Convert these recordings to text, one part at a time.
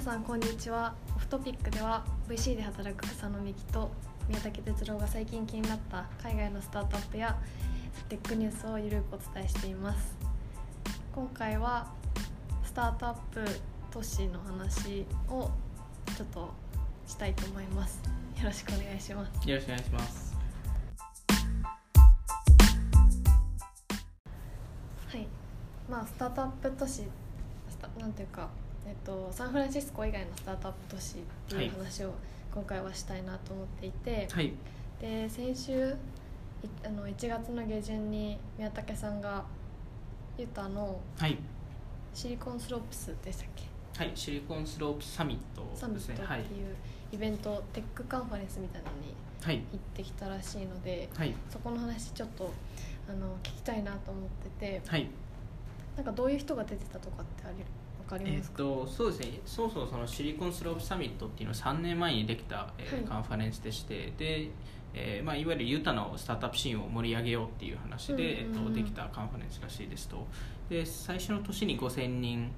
皆さんこんにちは。オフトピックでは VC で働く草野美希と宮武哲郎が最近気になった海外のスタートアップやテックニュースをゆるくお伝えしています。今回はスタートアップ都市の話をちょっとしたいと思います。よろしくお願いします。よろしくお願いします。はい。まあスタートアップ都市なんていうかえっと、サンフランシスコ以外のスタートアップ都市っていう話を今回はしたいなと思っていて、はい。で先週いあの1月の下旬に宮武さんがユタのはい。 Silicon Slopes でしたっけ？はい Silicon Slopes サミットサミットっていいうイベント、テックカンファレンスみたいなのにはい。行ってきたらしいのではい。そこの話ちょっとあの聞きたいなと思っててはい。なんかどういう人が出てたとかってありわかりえっますか、とそうですね。そもそもそのシリコンスロープサミットっていうのは3年前にできた、えーはい。カンファレンスでしてで、えーまあ、いわゆるユタのスタートアップシーンを盛り上げようっていう話で、えっと、できたカンファレンスらしいですと。で最初の年に5000人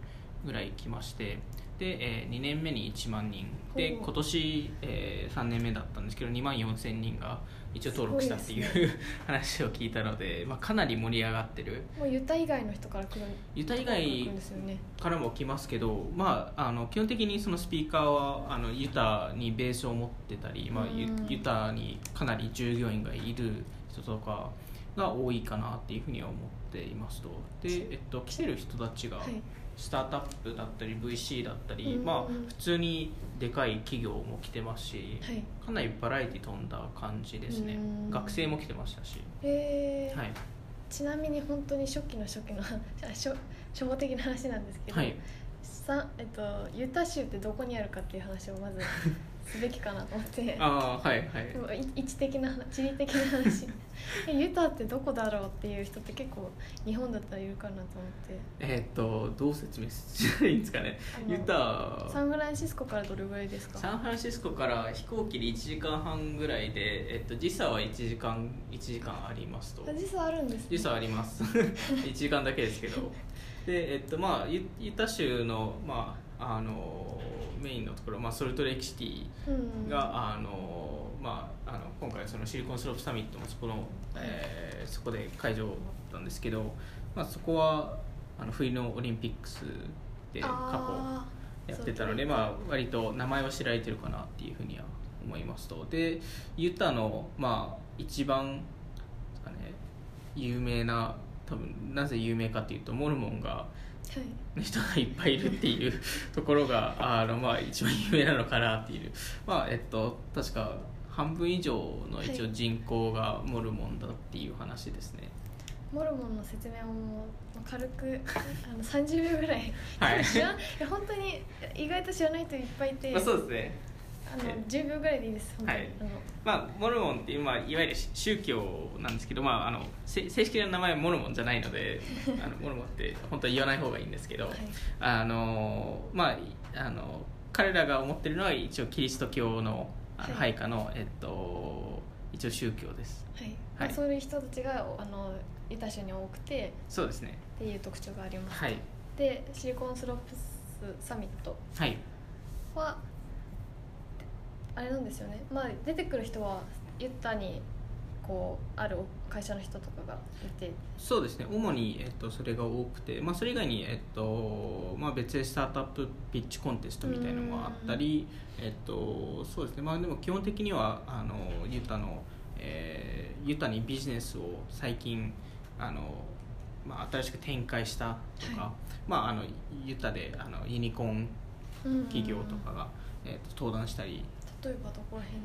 ぐらい来ましてで、え2年目に1万人。で今年、え3年目だったんですけど2万4000人が一応登録したっていうすごい話を聞いたので、まあ、かなり盛り上がってる。もうユタ以外の人から来るユタ以来外からも来ますけど、まあ、あの基本的にそのスピーカーはあのユタにベースを持ってたり、まあ、ユタにかなり従業員がいる人とかが多いかなっていうふうには思っていますと。で、えっと、来てる人たちがはいスタートアップだったり VC だったり、うんまあ、普通にでかい企業も来てますし、はい。かなりバラエティ飛んだ感じですね。うん。学生も来てましたし、えー。はい。ちなみに本当に初期の初期のあ 初初歩的な話なんですけど、はい。さえっと、ユタ州ってどこにあるかっていう話をまずすべきかなと思って。ああはいはい。でもい位置的な話地理的な話。えユタってどこだろうっていう人って結構日本だったらいるかなと思って。えーっとどう説明したらいいんですかね。ユタ。サンフランシスコからどれぐらいですか？サンフランシスコから飛行機で1時間半ぐらいで、えっと、時差は1時間1時間ありますと。あ時差あるんです、ね、時差あります。1時間だけですけど。でえっとまあユユタ州の,、まあ、あのメインのところ、まあ、ソルトレイクシティうんが、あのまあ、あの今回そのシリコンスロープサミットもそこの、えーそこで会場だったんですけど、まあ、そこはあの冬のオリンピックスで過去やってたので、まあ、割と名前は知られてるかなっていうふうには思いますと。でユタの、まあ、一番ね、有名な多分なぜ有名かっていうとモルモンが人がいっぱいいるっていうところが あの、まあ、一番有名なのかなっていう、まあえっと、確か半分以上の一応人口がモルモンだっていう話ですね。モルモンの説明ももう軽く あの30秒ぐらい、はいや本当に意外と知らない人いっぱいいて、まあ、そうですねあの10秒ぐらいでいいですはい。あのまあ、モルモンっていう、まあ、いわゆる宗教なんですけど、まあ、あのせ正式な名前はモルモンじゃないので あのモルモンって本当は言わない方がいいんですけど、はい。あのまあ、あの彼らが思ってるのは一応キリスト教のあのはい。配下の、えっと、一応宗教です。はい。はい。まあ、そういう人たちがあのユタ州に多くてそうですね。っていう特徴があります、はい。でシリコンスロープスサミットはい。はあれなんですよね。まあ出てくる人はユタにこうある会社の人とかがいて。そうですね。主に、えっと、それが多くて、まあ、それ以外に、えっとまあ、別でスタートアップピッチコンテストみたいなのもあったり、えっと、そうですね。まあでも基本的にはあのユタの、えーユタにビジネスを最近あの、まあ、新しく展開したとか、はまあ、あのユタであのユニコーン企業とかが、えっと、登壇したり例えばどこら辺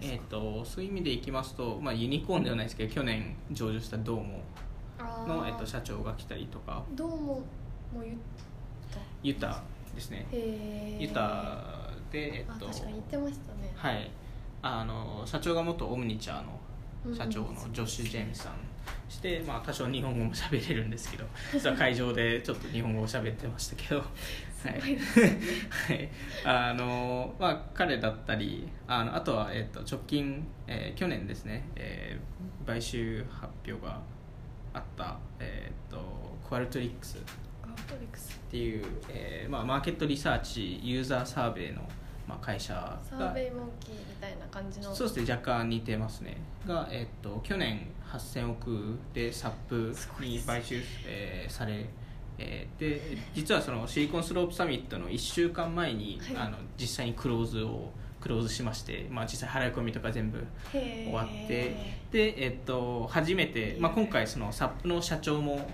ですえか、ー、とそういう意味でいきますと、まあ、ユニコーンではないですけど去年上場したドーモの、えっと、社長が来たりとか。どうももう言っユタですね。ユタで、えっとあ確かに言ってましたね。はい。あの社長が元オムニチャーの社長のうんジョッシュ・ジェームスさんして、まあ、多少日本語も喋れるんですけど実は会場でちょっと日本語を喋ってましたけどはい。すごいですね。はい、あのまあ彼だったりあのあとは、えっと、直近、えー去年ですね、えー買収発表があった、えっとクワルトリックストリクスっていう、えーまあ、マーケットリサーチユーザーサーベイの、まあ、会社がサーベイモンキーみたいな感じの。そうですね若干似てますね。が、えっと去年8000億でサップに買収、えーされ、えーで実はそのシリコンスロープサミットの1週間前に、はい。あの実際にクローズをクローズしまして、まあ、実際払い込みとか全部終わってで、えっと、初めて、まあ、今回そのサップの社長も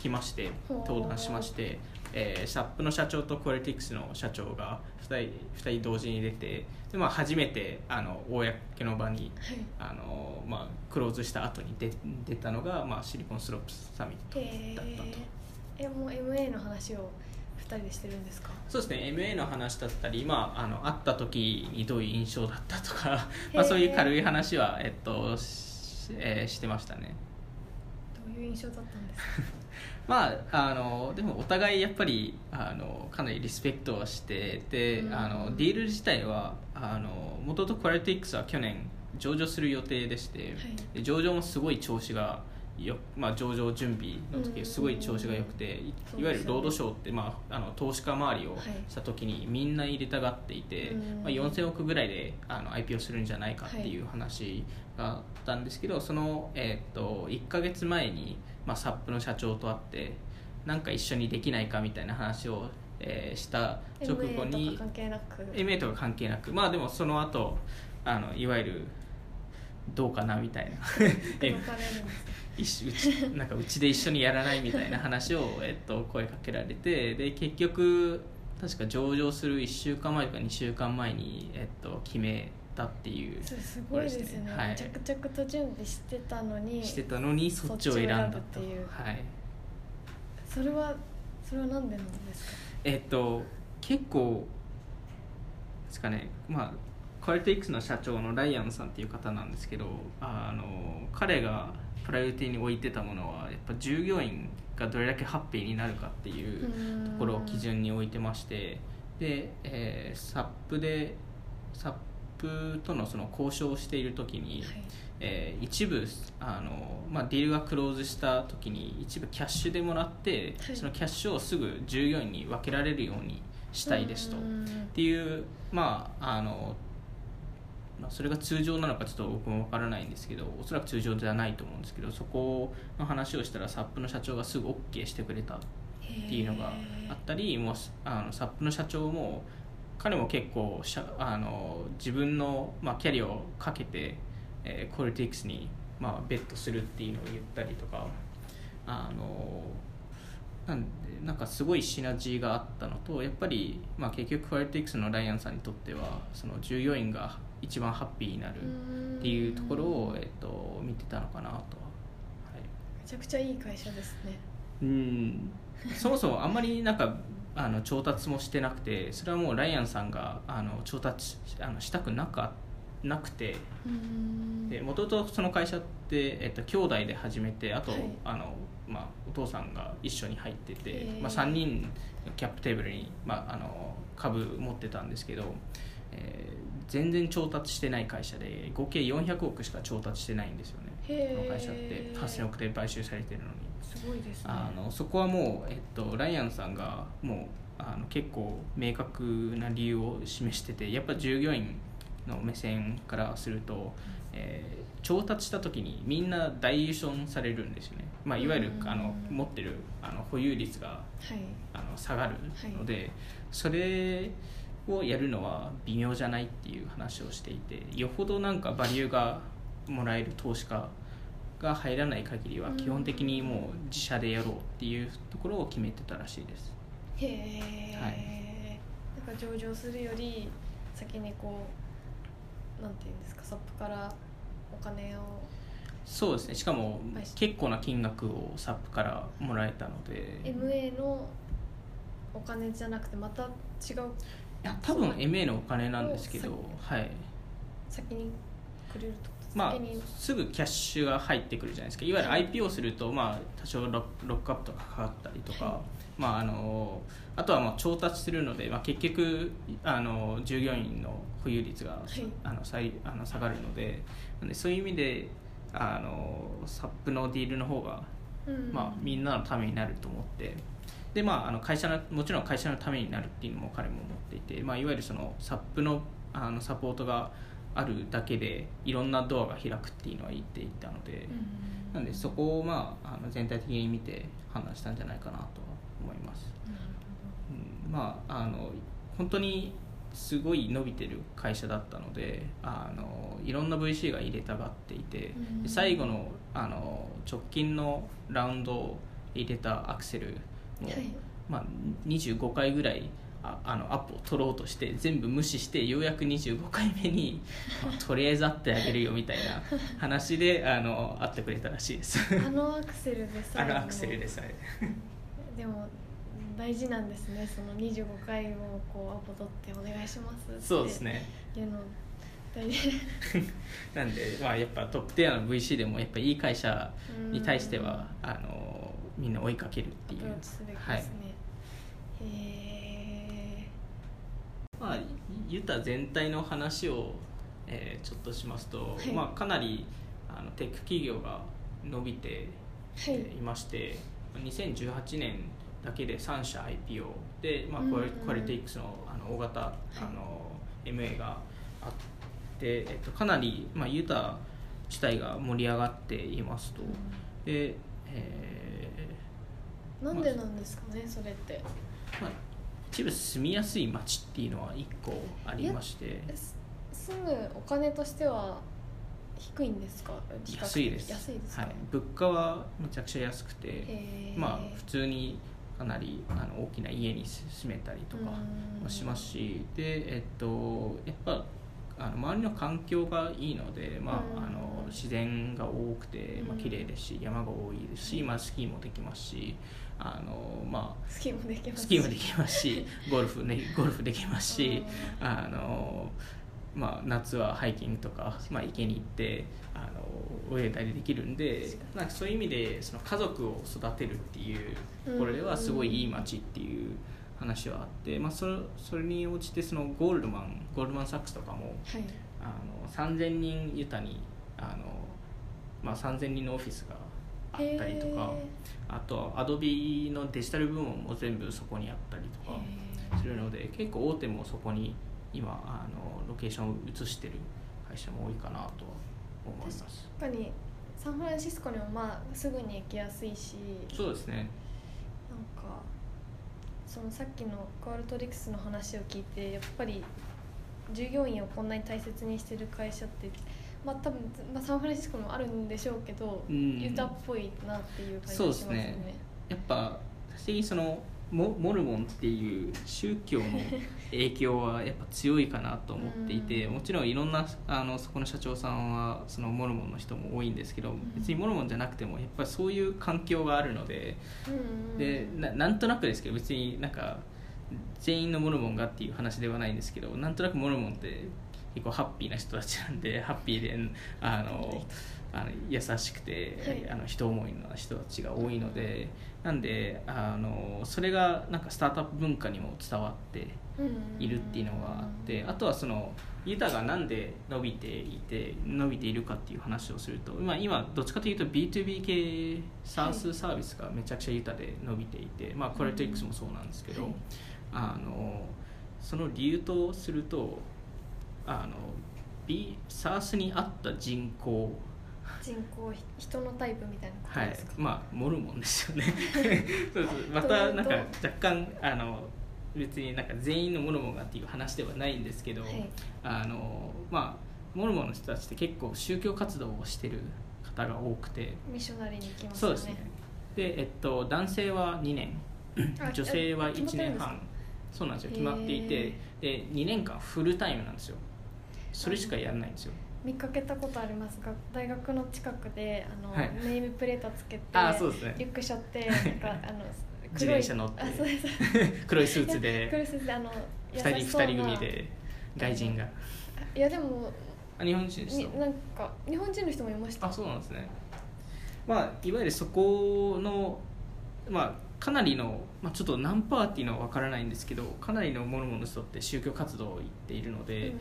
来まして登壇しまして、えーサップの社長とクオリティクスの社長が2人 ,2 人同時に出てで、まあ、初めてあの公の場にはい。あの、まあ、クローズした後に出出たのが、まあ、シリコンスロープサミットへだったと。えもう MA の話を2人でしてるんですか？そうですね。MA の話だったり、まあ、あの会った時にどういう印象だったとか、まあ、そういう軽い話は、えっとしえーしてましたね。どういう印象だったんですか？まあ、あのでもお互いやっぱりあのかなりリスペクトはしてて、うん。あのディール自体はもともとクアリティックスは去年上場する予定でして、はい。で上場もすごい調子がよ、まあ、上場準備のうん。時すごい調子が良くて、うですよね。いわゆるロードショーって、まあ、あの投資家周りをはい。した時にみんな入れたがっていて、うん。まあ、4000億ぐらいであの IPO するんじゃないかっていう話があったんですけど、その、えー、と1か月前に、まあ、サップの社長と会ってなんか一緒にできないかみたいな話を、えーした直後 MA にとか関係なく。MA とか関係なくまあでもその後あのいわゆるどうかなみたいな 一緒うち なんかうちで一緒にやらないみたいな話を、えっと、声かけられてで結局確か上場する1週間前とか2週間前に、えっと、決めたっていうそれすごいですよね、はい。着々と準備してたのにしてたのにそっちを選んだそっていう。はい。それはそれは何でなんですか？えっと結構ですかね。まあクアリティックスの社長のライアンさんっていう方なんですけどあの彼がプライオリティに置いてたものはやっぱ従業員がどれだけハッピーになるかっていうところを基準に置いてましてで、えーサップでサップとのその交渉をしている時に、はい。えー一部あの、まあ、ディールがクローズした時に一部キャッシュでもらって、はい。そのキャッシュをすぐ従業員に分けられるようにしたいですと。っうん。ていうまああのまあそれが通常なのかちょっと僕も分からないんですけどおそらく通常ではないと思うんですけどそこの話をしたらサップの社長がすぐ OK してくれたっていうのがあったりもうあのサップの社長も彼も結構しゃあの自分の、まあ、キャリアをかけて、えー、コルティックスに、まあ、ベットするっていうのを言ったりとかあのなんでなんかすごいシナジーがあったのとやっぱり、まあ、結局クアリティックスのライアンさんにとってはその従業員が一番ハッピーになるっていうところを、えっと、見てたのかなと。は。はい。めちゃくちゃいい会社ですね。うん。そもそもあんまりなんかあの調達もしてなくてそれはもうライアンさんがあの調達あのしたくなかなくて。もともとその会社って、えっと、兄弟で始めてあと、はい。あのまあ、お父さんが一緒に入ってて、まあ、3人キャップテーブルに、まあ、あの株持ってたんですけど、えー全然調達してない会社で合計400億しか調達してないんですよね。この会社って。8000億で買収されてるのに。すごいですね。あのそこはもう、えっと、ライアンさんがもうあの結構明確な理由を示しててやっぱ従業員の目線からすると、えー調達した時にみんなダイユーションされるんですよね、まあ、いわゆるうん。あの持ってるあの保有率がはい。あの下がるので、それをやるのは微妙じゃないっていう話をしていてよほどなんかバリューがもらえる投資家が入らない限りはうん基本的にもう自社でやろうっていうところを決めてたらしいです。へえ、なんか上場するより先にこうなんていうんですかサップからお金をそうですね。しかもはい結構な金額をサップからもらえたので。MA のお金じゃなくてまた違ういや多分 MA のお金なんですけどはい。先にくれるとまあすぐキャッシュが入ってくるじゃないですか。いわゆる IPO すると、まあ、多少ロックロックアップとかかかったりとか、はい。まあ、あのあとはまあ調達するので、まあ、結局あの従業員の保有率が、い。あの最あの下がるのででそういう意味であのサップのディールの方がうん。まあ、みんなのためになると思ってで、まあ、あの会社のもちろん会社のためになるっていうのも彼も思っていて、まあ、いわゆるそのサップのあのサポートがあるだけでいろんなドアが開くっていうのは言っていたので、うんなんでそこを、まあ、あの全体的に見て判断したんじゃないかなとは思います。なるうん。まああの本当にすごい伸びてる会社だったのであのいろんな VC が入れたがっていて、うん。で最後のあの直近のラウンドを入れたアクセルも、はい。まあ、25回ぐらいああのアップを取ろうとして全部無視してようやく25回目に、ま あとりあえず会ってあげるよみたいな話であの会ってくれたらしいです。あのアクセルでさあのアクセルですあれでも大事なんですね。その25回をこうアポ取ってお願いしますって。そうですね。いうの大事。なんで、まあ、やっぱトップティアの VC でもやっぱいい会社に対してはあのみんな追いかけるっていう。はい。へまあ、ユタ全体の話を、えーちょっとしますと、はい。まあ、かなりあのテック企業が伸びてーはい。いまして、2018年だけで3社 IPO で、まあ、クアリティックスのあの大型、あの MA があって、えっと、かなり、まあ、ユタ自体が盛り上がっていますと。で、えなんでなんですかねそれって。ーまあ、一部住みやすい街っていうのは1個ありまして。す住むお金としては低いんですか？比較的安いです。安いですか、はい、物価はめちゃくちゃ安くて、へー。まあ普通にかなりあの大きな家に住めたりとかうん。もしますし。でえっとやっぱあの周りの環境がいいので、まあ、うん。あの自然が多くて、まあうん。綺麗ですし山が多いですし、まあ、スキーもできますしあの、まスキーもできあ、ますスキーもできますしゴルフ、ね、ゴルフできますしうん。あの、まあ、夏はハイキングとか、まあ、池に行ってあの泳いだりできるんでなんかそういう意味でその家族を育てるっていうところではすごいいい街っていう話はあって、まあ、それそれに応じてそのゴールドマンゴールドマン・サックスとかもはい。あの3000人ユタにあの、まあ、3000人のオフィスがあったりとかあとはアドビのデジタル部門も全部そこにあったりとかするので結構大手もそこに今あのロケーションを移してる会社も多いかなとは思います。確かにサンフランシスコにもまあすぐに行きやすいし。そうですね。なんかそのさっきのクアルトリクスの話を聞いてやっぱり従業員をこんなに大切にしてる会社ってまあ多分、まあ、サンフランシスコにもあるんでしょうけど、うん。ユタっぽいなっていう感じがしますそうよですね。ね。やっぱ私そのモモルモンっていう宗教の影響はやっぱ強いかなと思っていてうん。もちろんいろんなあのそこの社長さんはそのモルモンの人も多いんですけど別にモルモンじゃなくてもやっぱりそういう環境があるのででななんとなくですけど別になんか全員のモルモンがっていう話ではないんですけどなんとなくモルモンって結構ハッピーな人たちなんでハッピーであのあの優しくて、はい。あの人思いの人たちが多いのでなんであのそれがなんかスタートアップ文化にも伝わっているっていうのがあってあとはそのユタがなんで伸びていて伸びているかっていう話をすると、まあ、今どっちかというと B2B 系 SaaS サービスがめちゃくちゃユタで伸びていて、まあ、コレトリックスもそうなんですけど、はい。あのその理由とするとあの B SaaS に合った人口人口人のタイプみたいなことはいですか、まあモルモンですよね。そうそう。またなんか若干あの別になんか全員のモルモンがっていう話ではないんですけど、はい。あのまあモルモンの人たちって結構宗教活動をしてる方が多くて。ミッショナリーに行きますよね。そうですね。で、えっと、男性は2年。あ女性は1決まってるんですか？年半。そうなんですよ。決まっていへてで2年間フルタイムなんですよそれしかやらないんですよ。見かけたことありますが大学の近くであの、はい。ネームプレートつけてあそうですね。リュック背負って なんかあの自転車乗ってあそうです。黒いスーツいや黒でいスーツであの2人優しそうな二人組で外人が。いやでもあ日本人ですよになんか日本人の人もいました。あそうなんですね。まあいわゆるそこのまあかなりの、まあ、ちょっと何パーっていうのは分からないんですけどかなりのモルモンの人って宗教活動を言っているので、うん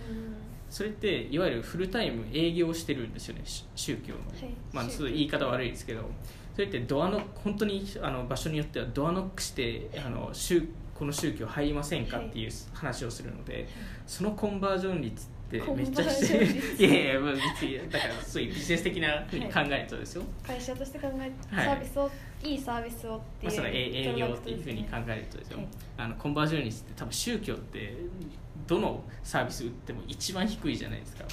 それっていわゆるフルタイム営業してるんですよねし宗教の、はい。まあちょっと言い方悪いですけどそれってドアノ本当にあの場所によってはドアノックしてあの宗この宗教入りませんかっていう話をするので、そのコンバージョン率ってめっちゃしてるいやいや、まあ、だからそういうビジネス的なふうに考えるとですよ、会社として考えはい。サービスを、い、いサービスをっていう、まあ、その営営業っていうふうに考えるとですよ、はい。あのコンバージョン率って多分宗教ってどのサービス売っても一番低いじゃないですか。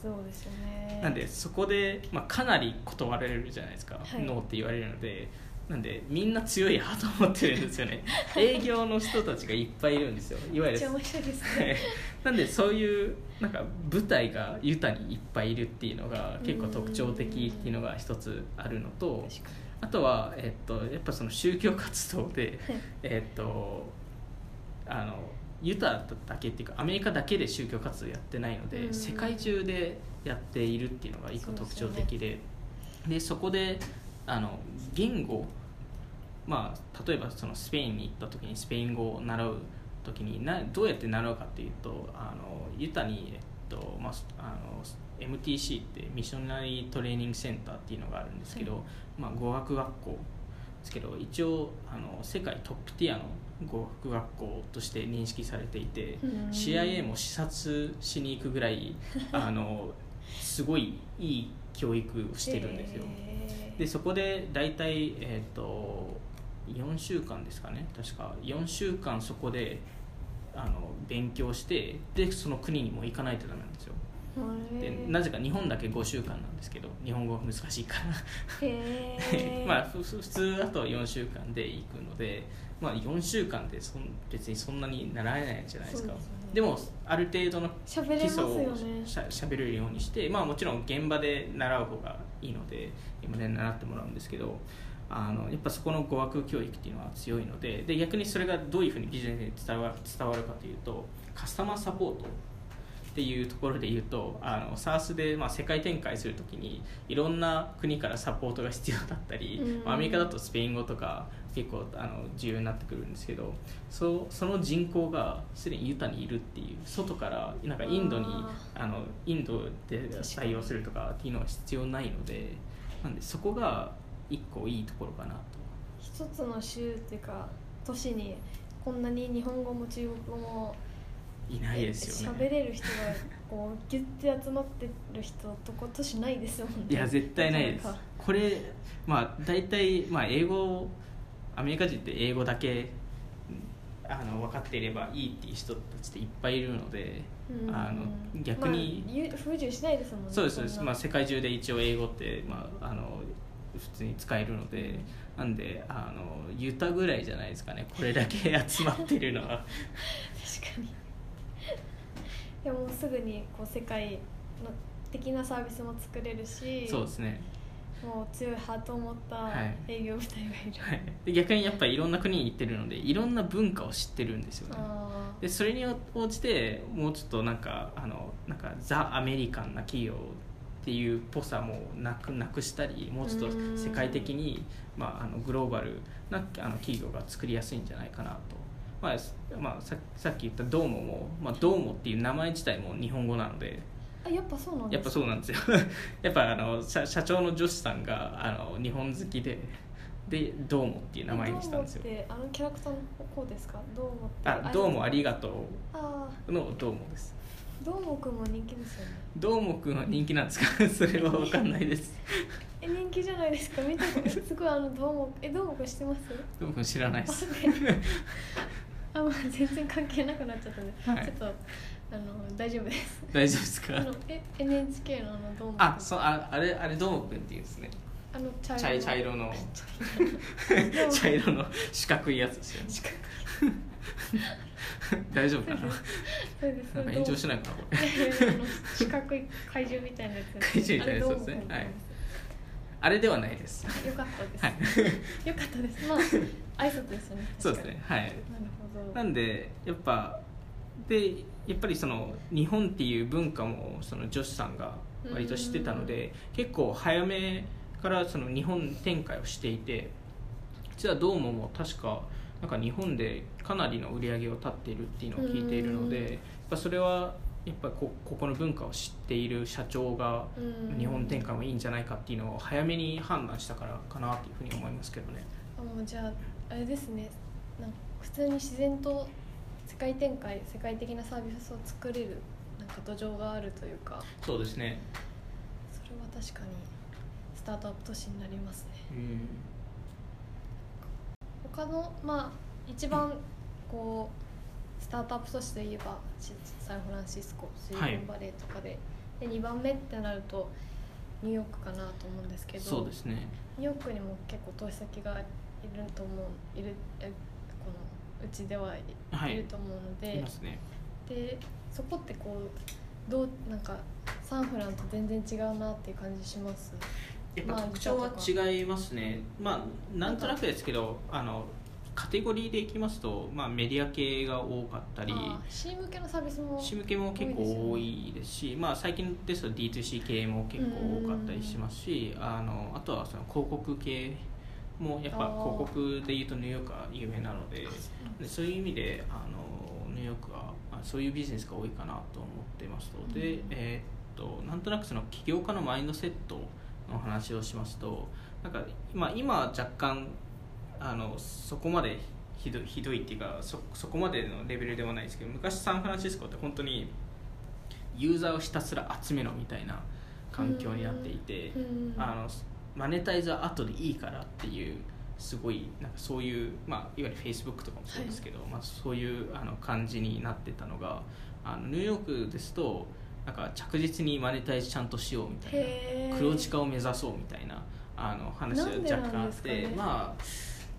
そうですよね。なんでそこで、まあ、かなり断られるじゃないですか、はい。ノーって言われるのでなんでみんな強いハートを持ってるんですよね。営業の人たちがいっぱいいるんですよ。いわゆる。めっちゃ面白いですはい。ねなんでそういうなんか舞台がユタにいっぱいいるっていうのが結構特徴的っていうのが一つあるのとあとは、えっと、やっぱその宗教活動でにえっとあのユタだけっていうかアメリカだけで宗教活動やってないので、うん。世界中でやっているっていうのが一個特徴的ででそこであの言語まあ例えばそのスペインに行った時にスペイン語を習う時になどうやって習うかっていうとあのユタに、えっとまあ、あの MTC ってミッショナリートレーニングセンターっていうのがあるんですけど、はい。まあ、語学学校ですけど一応あの世界トップティアの語学学校として認識されていてうん。CIA も視察しに行くぐらい あのすごいいい教育をしてるんですよ。でそこで大体、えー、と4週間ですかね。確か4週間そこであの勉強してでその国にも行かないとダメなんですよでなぜか日本だけ5週間なんですけど日本語難しいから。まあ普通だと4週間で行くので、まあ、4週間でそん別にそんなに習えないじゃないですか。ね。でもある程度の基礎をしゃしゃべれるようにして、まあ、もちろん現場で習う方がいいので現場で習ってもらうんですけどあのやっぱそこの語学教育っていうのは強いのでで逆にそれがどういうふうにビジネスに伝わるかというとカスタマーサポートっていうところで言うとあの SARS で、まあ、世界展開するときにいろんな国からサポートが必要だったり、うんまあアメリカだとスペイン語とか結構あの重要になってくるんですけどそうその人口がすでにユタにいるっていう外からなんかインドにああのインドで採用するとかっていうのは必要ないのでなんでそこが一個いいところかなと。一つの州っていうか都市にこんなに日本語も中国語もいないですよね。喋れる人がこうギュッて集まってる人とこ都市ないですもんね。いや絶対ないです。これまあ大体、まあ、英語アメリカ人って英語だけあの分かっていればいいっていう人たちっていっぱいいるので、うん。あの逆にまあゆ不自由しないですもんねそうですそうです、まあ、世界中で一応英語って、まあ、あの普通に使えるのでなんであのユタぐらいじゃないですかね。これだけ集まってるのは。確かにでもすぐにこう世界の的なサービスも作れるしそうですね。もう強いハートを持ったはい。営業部隊がいる、はい、で逆にやっぱりいろんな国に行ってるのでいろんな文化を知ってるんですよね。あでそれに応じてもうちょっとなんかあのなんかザ・アメリカンな企業っていうっぽさもなくなくしたりもうちょっと世界的に、まあ、あのグローバルなあの企業が作りやすいんじゃないかなと、まあすまあ、ささっき言ったドーモも、まあ、ドーモっていう名前自体も日本語なので。ーあやっぱそうなんですやっぱそうなんですよ。やっぱあの社社長の女子さんがあの日本好きででドーモっていう名前にしたんですよ。どうもってあのキャラクターの方ですか？どうもって。あどうもありがとあうのどうもです。ーどうもくんも人気ですよね。どうもくんは人気なんですか？それは分かんないです。え人気じゃないですか？見たことすごいあのどうもえどうもくん知ってます？どうもくん知らないですあもう全然関係なくなっちゃったんで、はい。ちょっとあの大丈夫です。大丈夫ですか？あのえ NHK のあのどうもくんあそうああれあれどうもくんって言うんですね。あの茶茶茶色の。茶色の四角いやつですよね。大丈夫かな？そうです。なんか炎上しないかなこれ。四角い怪獣みたいなやつ怪獣みたいなやつですね。あれあれではないです。よかったです、はい。よかったです。まあ 挨拶ですよね。そうですね。はい。なるほど。なんでやっぱでやっぱりその日本っていう文化もその女子さんが割と知ってたので結構早めからその日本展開をしていて実はどうもも確かなんか日本でかなりの売り上げを立っているっていうのを聞いているのでうん。やっぱそれはやっぱこここの文化を知っている社長がうん日本展開もいいんじゃないかっていうのを早めに判断したからかなというふうに思いますけどね。あもうじゃああれですねなんか普通に自然と世界展開世界的なサービスを作れるなんか土壌があるというかそうですね。それは確かにスタートアップ都市になりますねうん。他のまあ一番こうスタートアップ都市といえばシサンフランシスコシリコンバレーとかで,、で2番目ってなるとニューヨークかなと思うんですけどそうですね。ニューヨークにも結構投資先がいると思ういるえこのうちではい,、はいると思うのいでますね。でそこってこうどうなんかサンフランと全然違うなっていう感じします？やっぱまあ特徴は違いますね。まあなんとなくですけど、あのカテゴリーでいきますと、まあメディア系が多かったり。C 向けのサービスも市向けも結構多いですしまあ、最近ですと D2C 系も結構多かったりしますしあのあとはその広告系もやっぱ広告でいうとニューヨークは有名なのででそういう意味であのニューヨークはあそういうビジネスが多いかなと思ってますので、うん。えーっとなんとなくその起業家のマインドセットの話をしますとなんか今今若干あのそこまでひどいひどいっていうかそそこまでのレベルではないですけど昔サンフランシスコって本当にユーザーをひたすら集めろみたいな環境になっていて、うんあのマネタイズは後でいいからっていうすごいなんかそういう、まあ、いわゆるフェイスブックとかもそうですけど、まあ、そういうあの感じになってたのがあのニューヨークですとなんか着実にマネタイズちゃんとしようみたいな黒字化を目指そうみたいなあの話が若干あっなんですかね。て、まあ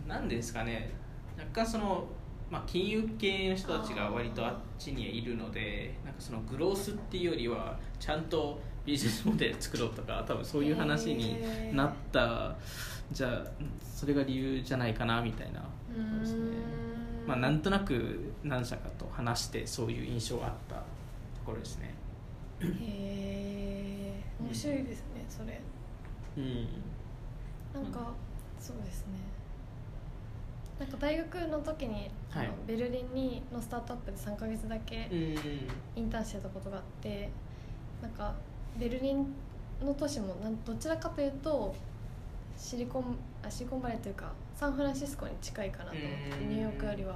なんでですかね。若干その、まあ、金融系の人たちが割とあっちにはいるのでなんかそのグロースっていうよりはちゃんとビジネスモデル作ろうとか 多分そういう話になったじゃあそれが理由じゃないかなみたいな。うーん。ですねまあなんとなく何社かと話してそういう印象があったところですね。へえ面白いですねそれ。うん。なんかそうですねなんか大学の時に、はい。ベルリンにのスタートアップで3ヶ月だけうんインターンしてたことがあってなんかベルリンの都市もなんどちらかというとシリコンあシリコンバレーというかサンフランシスコに近いかなと思ってニューヨークよりは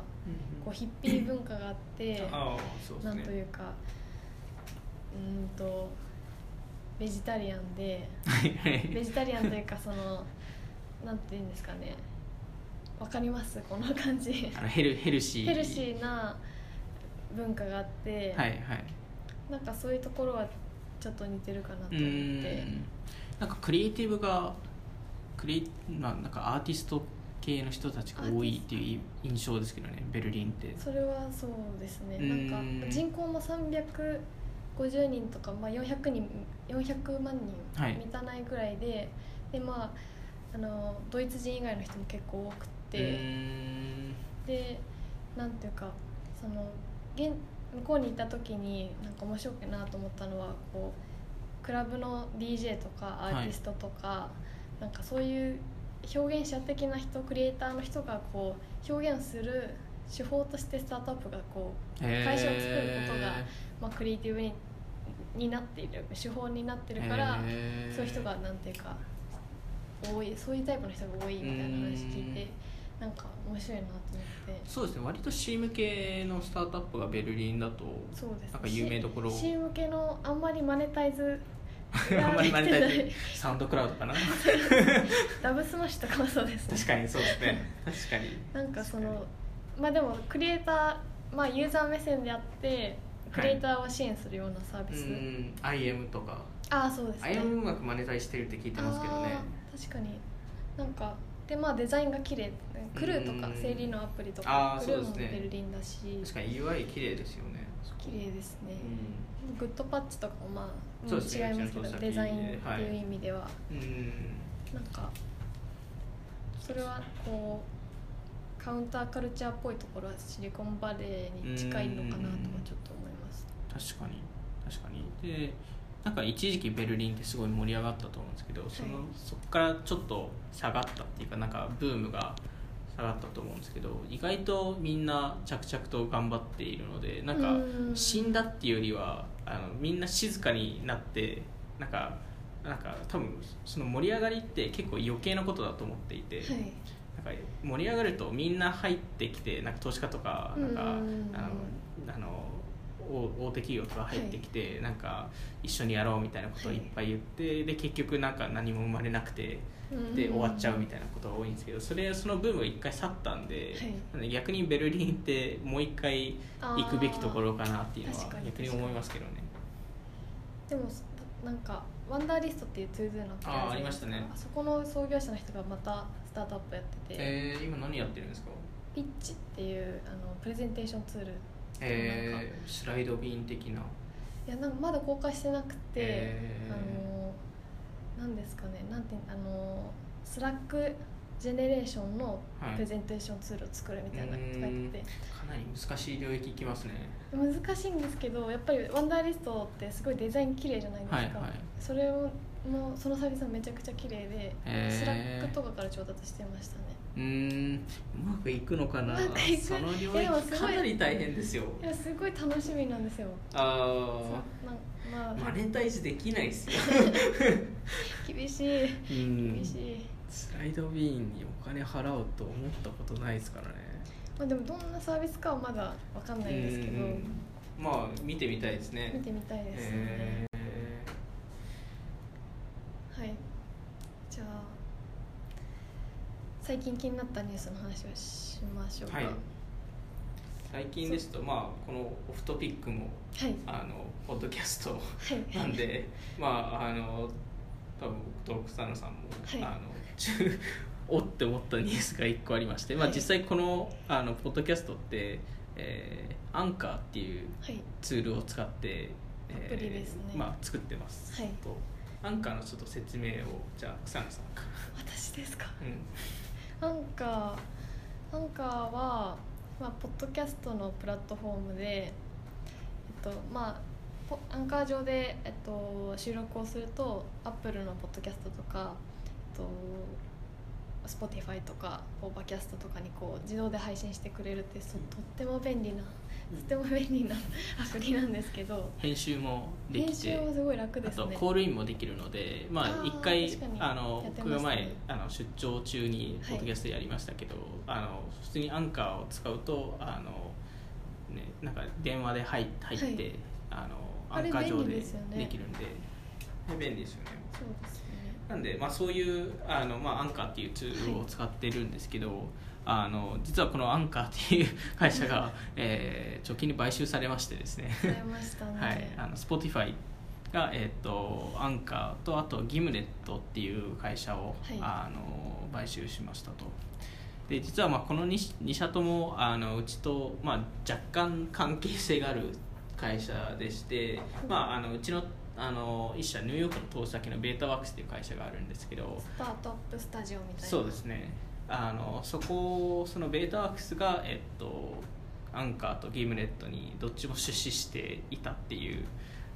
こうヒッピー文化があって ああそうですなんねというかうーんとベジタリアンでベジタリアンというかそのなんていうんですかねわかります？この感じ。あのヘルヘルシー。ヘルシーな文化があって、はいはい。なんかそういうところはちょっと似てるかなと思って。ん。なんかクリエイティブがクリエイまあなんかアーティスト系の人たちが多いっていう印象ですけどね。ベルリンって。それはそうですね。うん。なんか人口も350人とか、まあ、400人400万はい。人満たないぐらいで、でまああのドイツ人以外の人も結構多くうて、でなんていうかその現向こうに行った時になんか面白いなと思ったのはこうクラブの DJ とかアーティストとか、なんかそういう表現者的な人クリエイターの人がこう表現する手法としてスタートアップがこう会社を作ることがまあ、クリエイティブにになっている手法になってるからそういう人がなんていうか多いそういうタイプの人が多いみたいな話聞いてなんか面白いなと思って。そうですね割と C 向けのスタートアップがベルリンだとそうですなんか有名どころ。C 向けのあんまりマネタイズあんまりマネタイズサウンドクラウドかな。ダブスの人とかもそうですね。確かにそうですね。確かに。なんかそのまあでもクリエイターまあユーザー目線であってクリエイターを支援するようなサーうビス、ん IM とか。ああそうですね。IM うまくマネタイズしてるって聞いてますけどね。確かに。なんかでまあデザインが綺麗。クルーとかうん。生理のアプリとかクルーもベルリンだし。確かに UI 綺麗ですよね綺麗ですね、うグッドパッチとかもまあ違いますけどデザインってはいいう意味では、んうん。なんかそれはこうカウンターカルチャーっぽいところはシリコンバレーに近いのかなとかちょっと思います。確かに。確かに。でなんか一時期ベルリンってすごい盛り上がったと思うんですけどその、はい。そこからちょっと下がったっていうかなんかブームが下がったと思うんですけど意外とみんな着々と頑張っているのでなんかうん。死んだっていうよりはあのみんな静かになってなんかなんか多分その盛り上がりって結構余計なことだと思っていて、はい。なんか盛り上がるとみんな入ってきてなんか投資家とかなんかうん。あのあの大大手企業とか入ってきて、なんか一緒にやろうみたいなことをい。っぱい言って、で結局なんか何も生まれなくてで終わっちゃうみたいなことが多いんですけどそれそのブームが一回去ったんで、はい。逆にベルリンってもう一回行くべきところかなっていうのは逆に思いますけどね。でもなんかワンダーリストっていう 2Do のあーありましたね。あそこの創業者の人がまたスタートアップやってて、えー、今何やってるんですか？Pitch っていうあのプレゼンテーションツールえー、 Slidebean 的な。いやなんかまだ公開してなくて、えー。あのなんですかねなんてあの Slack generation のはい。プレゼンテーションツールを作るみたいなことが言って。て、かなり難しい領域いきますね。難しいんですけどやっぱり Wunderlist ってすごいデザイン綺麗じゃないですか、はいはい。それをもうそのサービスもめちゃくちゃ綺麗で、へー。 Slack とかから調達してましたねうーんうまくいくのかな？うまくいく？その領いやでもすごい域かなり大変ですよ。いやすごい楽しみなんですよ。あそうなんまあ。あマネタイズできないですよ。厳しい。うん。厳しい、スライドビーンにお金払うと思ったことないですからね。まあ、でもどんなサービスかはまだわかんないんですけど、うん。まあ見てみたいですね。見てみたいですね、えはい。じゃあ最近気になったニュースの話をしましょうか。はい。最近ですとまあこのオフトピックもはい。あのポッドキャストはい。なんでまああの多分僕と草野さんも、はい。あの中おって思ったニュースが1個ありまして、まあ、はい。実際このあのポッドキャストって、えーアンカーっていうはい。ツールを使って、えーアプリですね。まあ、作ってます、はい。とアンカーのちょっと説明をじゃあ草野さんか。私ですか？うんアンカーアンカーは、まあ、ポッドキャストのプラットフォームで、えっとまあ、アンカー上で、えっと、収録をするとアップルのポッドキャストとか、えっと、Spotify とか Overcast とかにこう自動で配信してくれるってそとっても便利なとっても便利な アプリなんですけど編集もで編きて集もすごい楽ですね。あとコールインもできるので、まあ、あー一回あの僕がね前あの出張中にポッドキャストやりましたけど、あの普通にアンカーを使うとあの、ね、なんか電話で入入って、はい。あのアンカー上でできるんで。便利ですよねそうです。ねなんで、まあ、そういうあの、まあ、アンカーっていうツールを使ってるんですけど、あの実はこのアンカーっていう 会社が、えー直近に買収されましてですね。はい、あの Spotify が、えっとアンカーとあとギムネットっていう会社を、はい。あの買収しましたと。で実はまあこの 2, 2社ともあのうちと、まあ、若干関係性がある会社でして、まあ、あのうちのあの一社ニューヨークの投資先のベータワークスっていう会社があるんですけどスタートアップスタジオみたいな。そうですね。あのそこそのベータワークスが、えっと、アンカーとギムネットにどっちも出資していたっていう、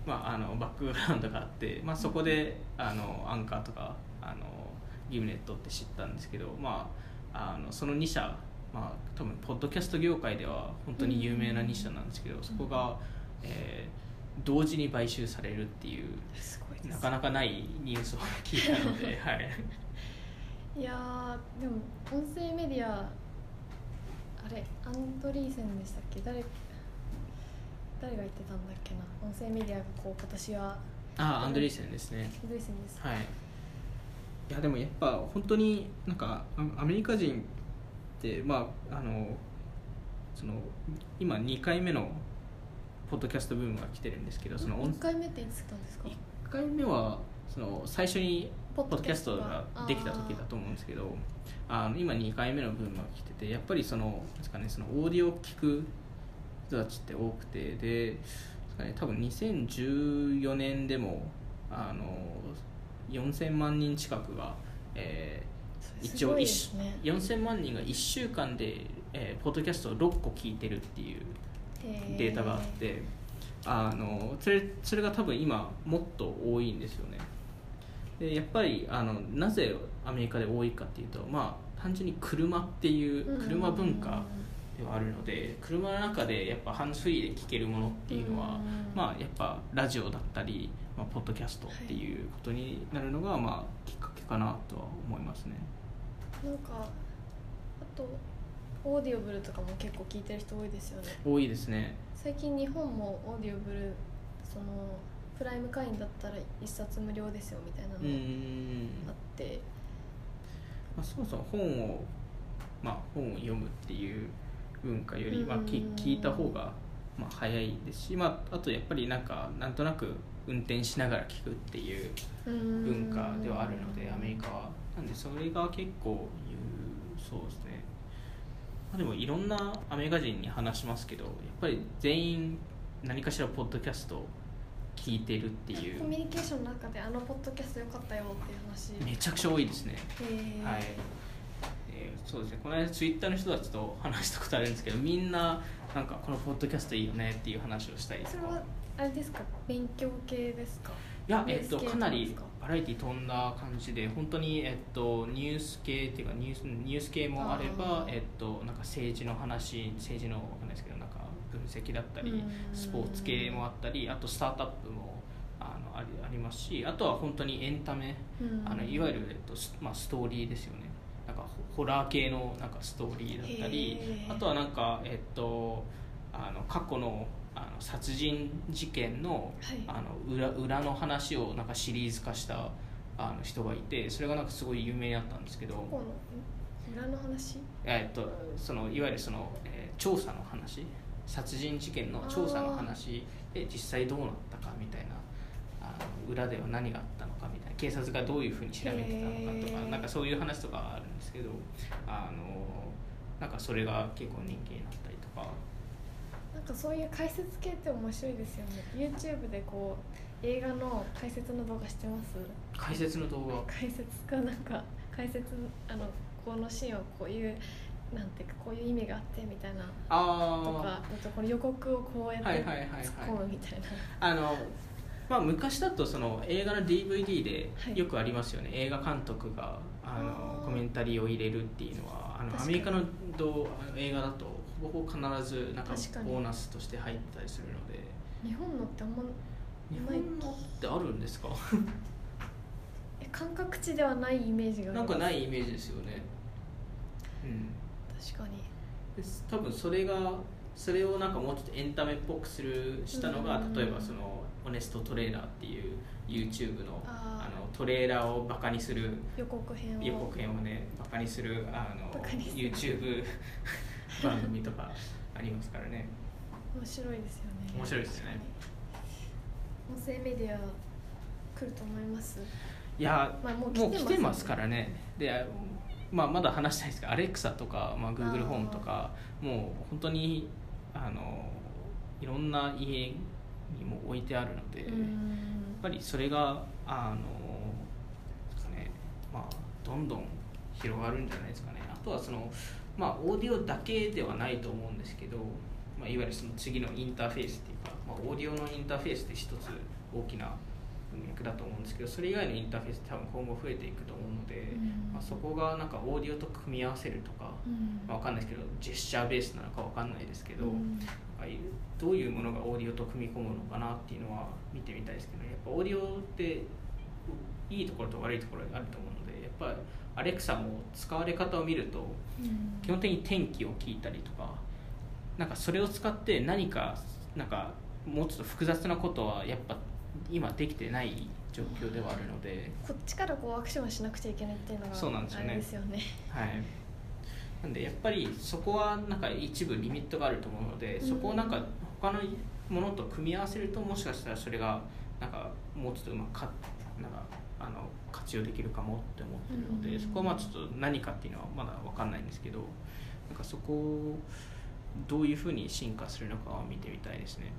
まあ、あのバックグラウンドがあって、まあ、そこであのアンカーとかあのギムネットって知ったんですけど、まあ、あのその2社、まあ、多分ポッドキャスト業界では本当に有名な2社なんですけど、そこが、えー同時に買収されるっていうすごいですなかなかないニュースを聞いたので、はい。いやーでも音声メディアあれアンドリーセンでしたっけ？誰誰が言ってたんだっけな？音声メディアがこう今年は。ああアンドリーセンですね。アンドリーセンです。はい。いやでもやっぱ本当になんかアアメリカ人ってまああのその今2回目のポッドキャストブームが来てるんですけどその音1回目っていつったんですか？1回目はその最初にポポッドキャストができた時だと思うんですけどあの今2回目のブームが来ててやっぱりそのですか、ね、そのオーディオを聞く人たちって多くてでですかね多分2014年でもあの4000万人近くが、えー一応ね。4000万人が1週間で、えーポッドキャストを6個聞いてるっていうへデータがあってあのそれそれが多分今もっと多いんですよね。でやっぱりあのなぜアメリカで多いかっていうとまあ単純に車っていう車文化ではあるので車の中でやっぱハンズフリーで聴けるものっていうのは、うん。まあやっぱラジオだったり、まあ、ポッドキャストっていうことになるのが、まあきっかけかなとは思いますね。なんかあとオーディオブルとかも結構聞いてる人多いですよね多いですね最近日本もオーディオブルそのプライム会員だったら一冊無料ですよみたいなのがあって、まあ、そもそも本を、まあ、本を読むっていう文化より、まあ、き聞いた方が、まあ、早いですし、まあ、あとやっぱりなんかなんとなく運転しながら聞くっていう文化ではあるのでアメリカはなんでそれが結構有そうですね、あ、でもいろんなアメリカ人に話しますけどやっぱり全員何かしらポッドキャストを聞いてるっていう。コミュニケーションの中であのポッドキャスト良かったよっていう話。めちゃくちゃ多いですね。はい、えーそうですね。この間ツイッターの人たちと話したことあるんですけどみんななんかこのポッドキャストいいよねっていう話をしたりとか？それはあれですか？勉強系ですか？いや、えっと、かなりなんですか？バラエティ飛んだ感じで本当に、えっと、ニュース系っていうかニュースニュース系もあればえっと、なんか政治の話政治のわかんないですけどなんか分析だったりうん。スポーツ系もあったりあとスタートアップもあのありありますしあとは本当にエンタメうん。あのいわゆる、えっとスまあ、ストーリーですよね。なんかホホラー系のなんかストーリーだったりあとはなんか、えっと、あの過去のあの殺人事件の,、はい。あの裏裏の話をなんかシリーズ化したあの人がいてそれがなんかすごい有名になったんですけど、裏の話？えっと、そのいわゆるその、えー調査の話？殺人事件の調査の話？で実際どうなったかみたいなあの裏では何があったのかみたいな警察がどういうふうに調べてたのかとかなんかそういう話とかあるんですけどあのなんかそれが結構人気になったりとかかそういう解説系って面白いですよね。YouTube でこう映画の解説の動画してます？解説の動画。解説かなんか解説あのこのシーンはこういうなんていうかこういう意味があってみたいなとあかあとこの予告をこうやってはいはいはいはい。突っ込むみたいな。ああのまあ、昔だとその映画の DVD ではい。よくありますよね、映画監督があのコメンタリーを入れるっていうのはあのアメリカのどあの映画だとほぼほぼ必ずなんかボーナスとして入ってたりするので。日本のってあんま日本のってあるんですか？え感覚値ではないイメージがなんかないイメージですよね。うん。確かに。多分それがそれをなんかもうちょっとエンタメっぽくするしたのがうん。例えばそのオネストトレーラーっていう YouTube のあのトレーラーをバカにする予告編を。予告編をねバカにするあのバカにする。YouTube 番組とかありますからね。面白いですよね。面白いですよね。音声メディア来ると思います？いや、まあもうもう来てますからね。で、まあ、まだ話したいですけどアレクサとか、まあ、Google ホームとかもう本当にあのいろんな家にも置いてあるので、うやっんぱりそれがあのですかねまあどんどん広がるんじゃないですかね。あとはそのまあオーディオだけではないと思うんですけど、まあ、いわゆるその次のインターフェースっていうか、まあ、オーディオのインターフェースって一つ大きな文脈だと思うんですけどそれ以外のインターフェースって多分今後増えていくと思うので、うん。まあ、そこがなんかオーディオと組み合わせるとか、うん。まあ、わかんないですけどジェスチャーベースなのかわかんないですけど、うん。どういうものがオーディオと組み込むのかなっていうのは見てみたいですけどやっぱオーディオっていいところと悪いところがあると思うのでやっぱりアレクサも使われ方を見るとうん。基本的に天気を聞いたりとかなんかそれを使って何かなんかもうちょっと複雑なことはやっぱ今できてない状況ではあるので、こっちからこうアクションしなくちゃいけないっていうのがそうなんですよね。すよね。はい、なんでやっぱりそこはなんか一部リミットがあると思うので、そこをなんか他のものと組み合わせるともしかしたらそれがなんかもうちょっとうまくかなんかあの活用できるかもって思ってるので、うん。そこはまあちょっと何かっていうのはまだ分かんないんですけどなんかそこをどういうふうに進化するのかは見てみたいですね。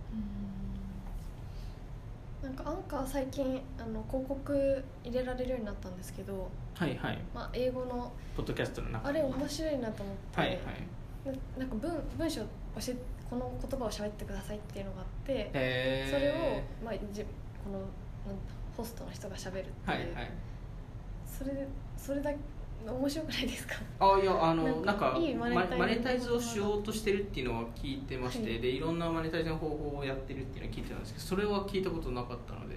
なんかアンカー最近あの広告入れられるようになったんですけど、はいはい。まあ、英語のポッドキャストの中あにれ面白いなと思って、はいはい。ななんか文文章教えこの言葉を喋ってくださいっていうのがあって、へー。それを、まあ、じこのなんホストの人が喋るっていう、はいはい。それそれだ面白くないですか？あいやあのなんかマネタイズをしようとしてるっていうのは聞いてまして、はいでいろんなマネタイズの方法をやってるっていうのは聞いてたんですけどそれは聞いたことなかったので。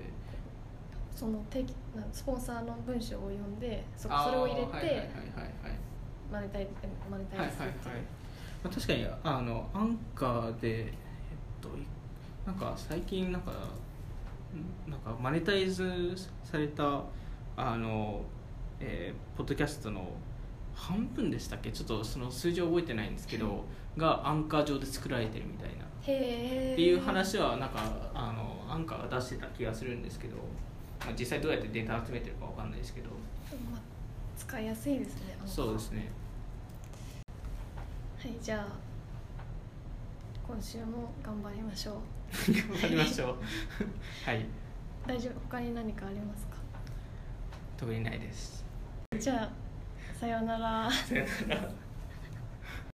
その定期なスポンサーの文章を読んでそそれを入れて、マネタイズマネタはいはいはいはい。まあ確かにあのアンカーでえっといなんか最近なんかんなんかマネタイズされたあの、えーポッドキャストの半分でしたっけ？ちょっとその数字は覚えてないんですけどがアンカー上で作られてるみたいな。っていう話はなんかあのアンカーが出してた気がするんですけど、まあ、実際どうやってデータ集めてるかわかんないですけど。まあ、使いやすいですねそうですね。はいじゃあ今週も頑張りましょう頑張りましょう。はい。大丈夫。他に何かありますか？特にないです。じゃあさようなら。さよなら